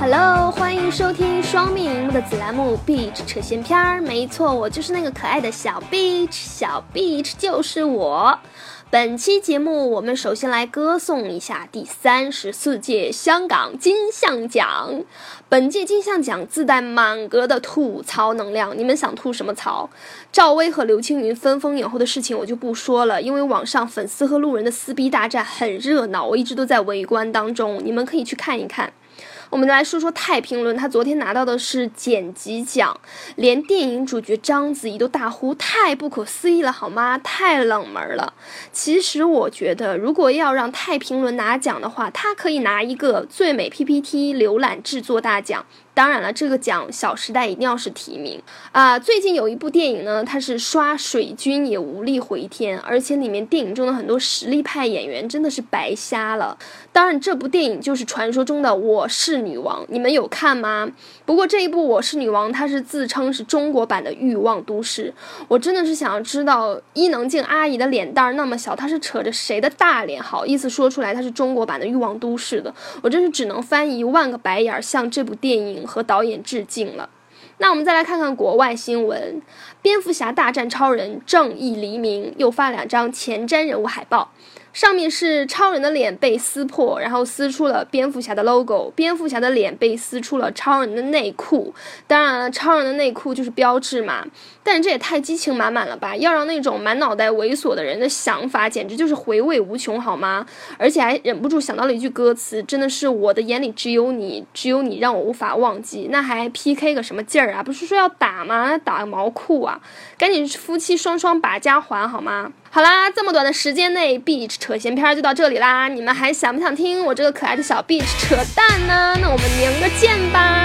Hello，欢迎收听双面荧幕的子栏目 Beach 扯闲篇儿。没错，我就是那个可爱的小 Beach，小 Beach 就是我。本期节目，我们首先来歌颂一下第三十四届香港金像奖。本届金像奖自带满格的吐槽能量，你们想吐什么槽？赵薇和刘青云分封影后的事情我就不说了，因为网上粉丝和路人的撕逼大战很热闹，我一直都在围观当中，你们可以去看一看。我们来说说《太平轮》，他昨天拿到的是剪辑奖，连电影主角章子怡都大呼太不可思议了，好吗？太冷门了。其实我觉得，如果要让《太平轮》拿奖的话，他可以拿一个最美 PPT 浏览制作大奖。当然了，这个奖《小时代》一定要是提名啊！最近有一部电影呢，它是刷水军也无力回天，而且里面电影中的很多实力派演员真的是白瞎了。当然，这部电影就是传说中的《我是女王》，你们有看吗？不过这一部《我是女王》，它是自称是中国版的《欲望都市》，我真的是想要知道伊能静阿姨的脸蛋儿那么小，她是扯着谁的大脸，好意思说出来她是中国版的《欲望都市》的？我真是只能翻一万个白眼儿向这部电影。和导演致敬了。那我们再来看看国外新闻：蝙蝠侠大战超人，正义黎明又发两张前瞻人物海报。上面是超人的脸被撕破，然后撕出了蝙蝠侠的 logo。蝙蝠侠的脸被撕出了超人的内裤。当然了，超人的内裤就是标志嘛。但是这也太激情满满了吧！要让那种满脑袋猥琐的人的想法，简直就是回味无穷，好吗？而且还忍不住想到了一句歌词，真的是我的眼里只有你，只有你让我无法忘记。那还 PK 个什么劲儿啊？不是说要打吗？打个毛裤啊！赶紧夫妻双双把家还好吗？好啦，这么短的时间内，Beach 扯闲篇就到这里啦。你们还想不想听我这个可爱的小 Beach 扯淡呢？那我们明个见吧。